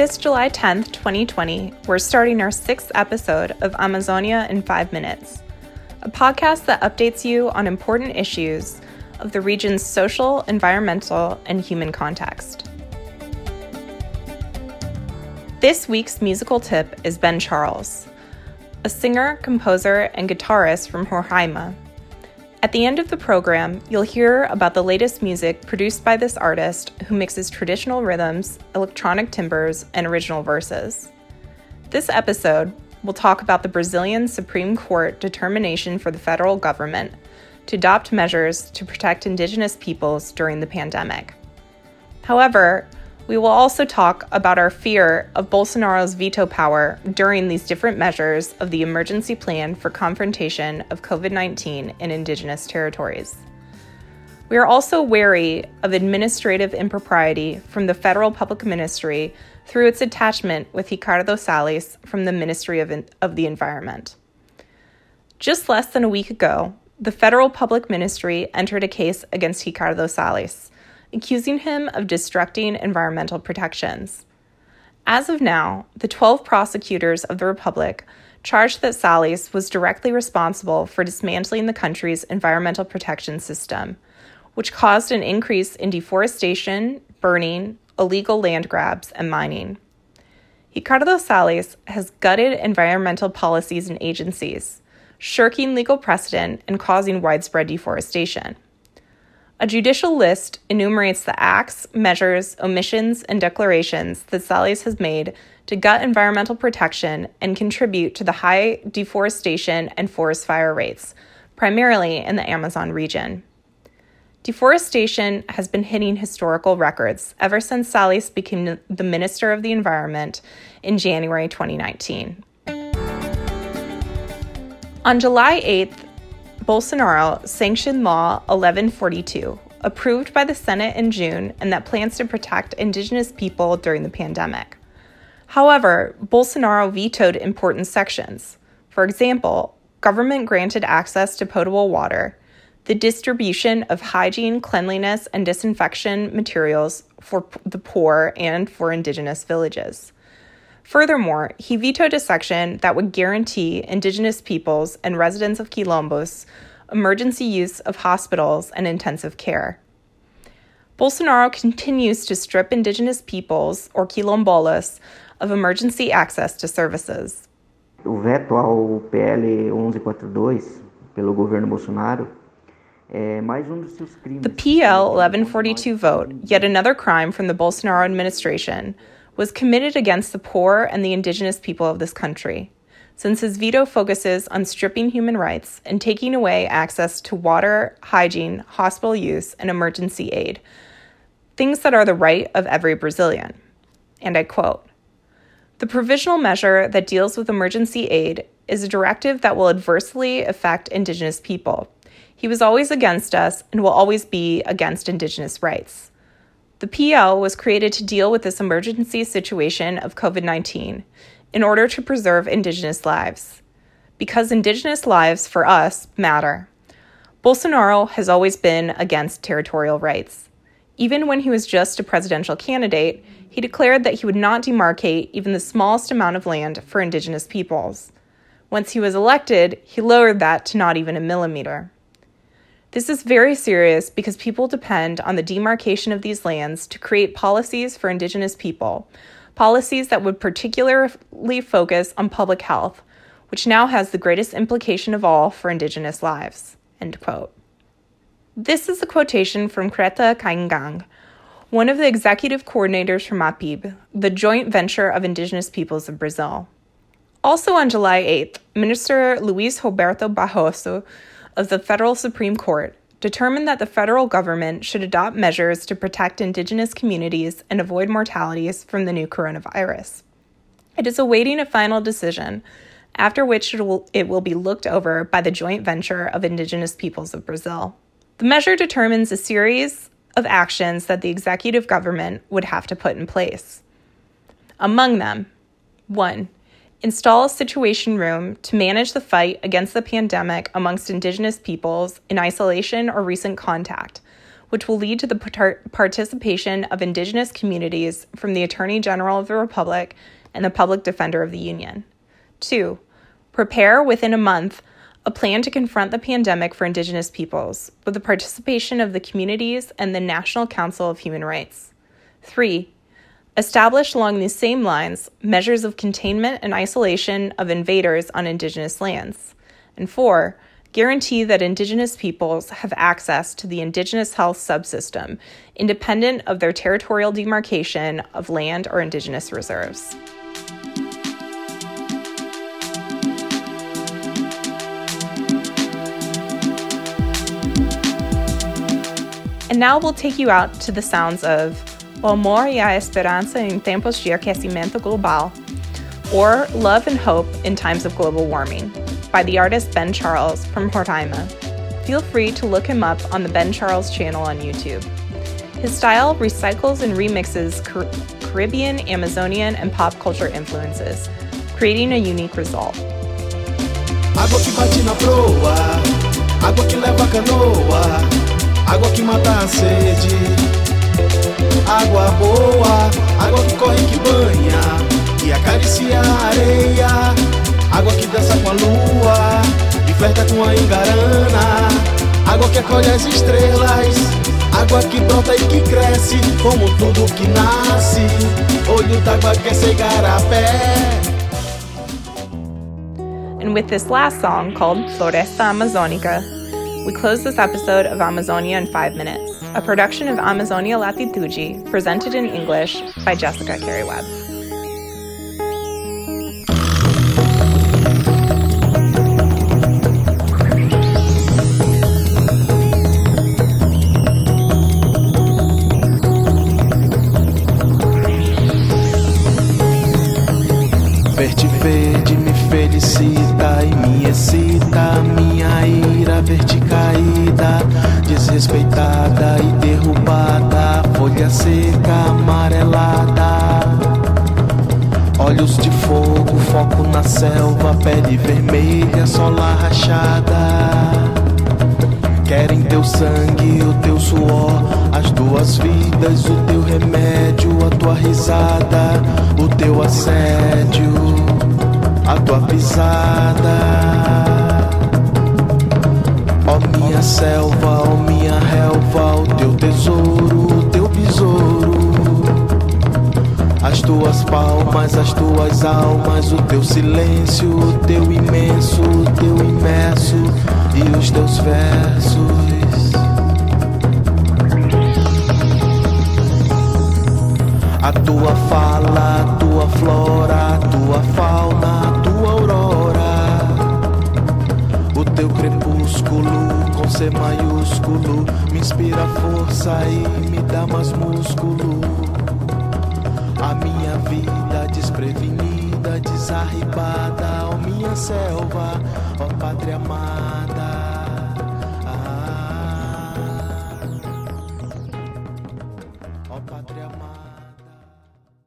This July 10th, 2020, we're starting our sixth episode of Amazonia in Five Minutes, a podcast that updates you on important issues of the region's social, environmental, and human context. This week's musical tip is Ben Charles, a singer, composer, and guitarist from Roraima. At the end of the program, you'll hear about the latest music produced by this artist who mixes traditional rhythms, electronic timbres, and original verses. This episode will talk about the Brazilian Supreme Court determination for the federal government to adopt measures to protect indigenous peoples during the pandemic. However, we will also talk about our fear of Bolsonaro's veto power during these different measures of the emergency plan for confrontation of COVID 19 in Indigenous territories. We are also wary of administrative impropriety from the federal public ministry through its attachment with Ricardo Salles from the Ministry of, of the Environment. Just less than a week ago, the federal public ministry entered a case against Ricardo Salles accusing him of destructing environmental protections. As of now, the 12 prosecutors of the Republic charged that Salles was directly responsible for dismantling the country's environmental protection system, which caused an increase in deforestation, burning, illegal land grabs, and mining. Ricardo Salles has gutted environmental policies and agencies, shirking legal precedent and causing widespread deforestation. A judicial list enumerates the acts, measures, omissions, and declarations that Salles has made to gut environmental protection and contribute to the high deforestation and forest fire rates, primarily in the Amazon region. Deforestation has been hitting historical records ever since Salles became the Minister of the Environment in January 2019. On July 8th, Bolsonaro sanctioned Law 1142, approved by the Senate in June and that plans to protect indigenous people during the pandemic. However, Bolsonaro vetoed important sections. For example, government granted access to potable water, the distribution of hygiene, cleanliness, and disinfection materials for the poor and for indigenous villages. Furthermore, he vetoed a section that would guarantee indigenous peoples and residents of quilombos emergency use of hospitals and intensive care. Bolsonaro continues to strip indigenous peoples, or quilombolas, of emergency access to services. O veto ao PL 1142 pelo governo Bolsonaro um the PL 1142 vote, yet another crime from the Bolsonaro administration, was committed against the poor and the indigenous people of this country, since his veto focuses on stripping human rights and taking away access to water, hygiene, hospital use, and emergency aid, things that are the right of every Brazilian. And I quote The provisional measure that deals with emergency aid is a directive that will adversely affect indigenous people. He was always against us and will always be against indigenous rights. The PL was created to deal with this emergency situation of COVID 19 in order to preserve Indigenous lives. Because Indigenous lives, for us, matter. Bolsonaro has always been against territorial rights. Even when he was just a presidential candidate, he declared that he would not demarcate even the smallest amount of land for Indigenous peoples. Once he was elected, he lowered that to not even a millimeter. This is very serious because people depend on the demarcation of these lands to create policies for Indigenous people, policies that would particularly focus on public health, which now has the greatest implication of all for Indigenous lives. End quote. This is a quotation from Kretã Kaingang, one of the executive coordinators from APIB, the joint venture of Indigenous peoples of Brazil. Also on July 8th, Minister Luis Roberto Barroso of the Federal Supreme Court determined that the federal government should adopt measures to protect indigenous communities and avoid mortalities from the new coronavirus. It is awaiting a final decision, after which it will, it will be looked over by the joint venture of indigenous peoples of Brazil. The measure determines a series of actions that the executive government would have to put in place. Among them, 1 install a situation room to manage the fight against the pandemic amongst Indigenous peoples in isolation or recent contact, which will lead to the participation of Indigenous communities from the Attorney General of the Republic and the Public Defender of the Union. 2. Prepare within a month a plan to confront the pandemic for Indigenous peoples with the participation of the communities and the National Council of Human Rights. 3 established along these same lines measures of containment and isolation of invaders on Indigenous lands. And four, guarantee that Indigenous peoples have access to the Indigenous health subsystem, independent of their territorial demarcation of land or Indigenous reserves. And now we'll take you out to the sounds of O Amor e a Esperança em Tempos de Aquecimento Global, or Love and Hope in Times of Global Warming, by the artist Ben Charles from Roraima. Feel free to look him up on the Ben Charles channel on YouTube. His style recycles and remixes Car- Caribbean, Amazonian, and pop culture influences, creating a unique result. Água que bate na proa, água que leva a canoa. água que mata a sede, água boa, água que corre que banha e acaricia a areia, água que dança com a lua e flerta com a engarana, água que acolhe as estrelas, água que brota e que cresce, como tudo que nasce, olho d'água quer ser garapé. And with this last song called Floresta Amazônica, we close this episode of Amazonia in five minutes, a production of Amazonia Latitude, presented in English by Jessica Carey Webb. Selva pele vermelha sola rachada Querem teu sangue, o teu suor, as tuas vidas, o teu remédio, a tua risada, o teu assédio, a tua pisada. Ó oh, minha selva, ó oh, minha relva, o teu tesouro, tuas palmas, as tuas almas, o teu silêncio, o teu imenso, o teu imerso e os teus versos. A tua fala, a tua flora, a tua fauna, a tua aurora. O teu crepúsculo com C maiúsculo me inspira força e me dá mais músculo. Vida desprevenida, desarribada, ó minha selva, ó pátria amada.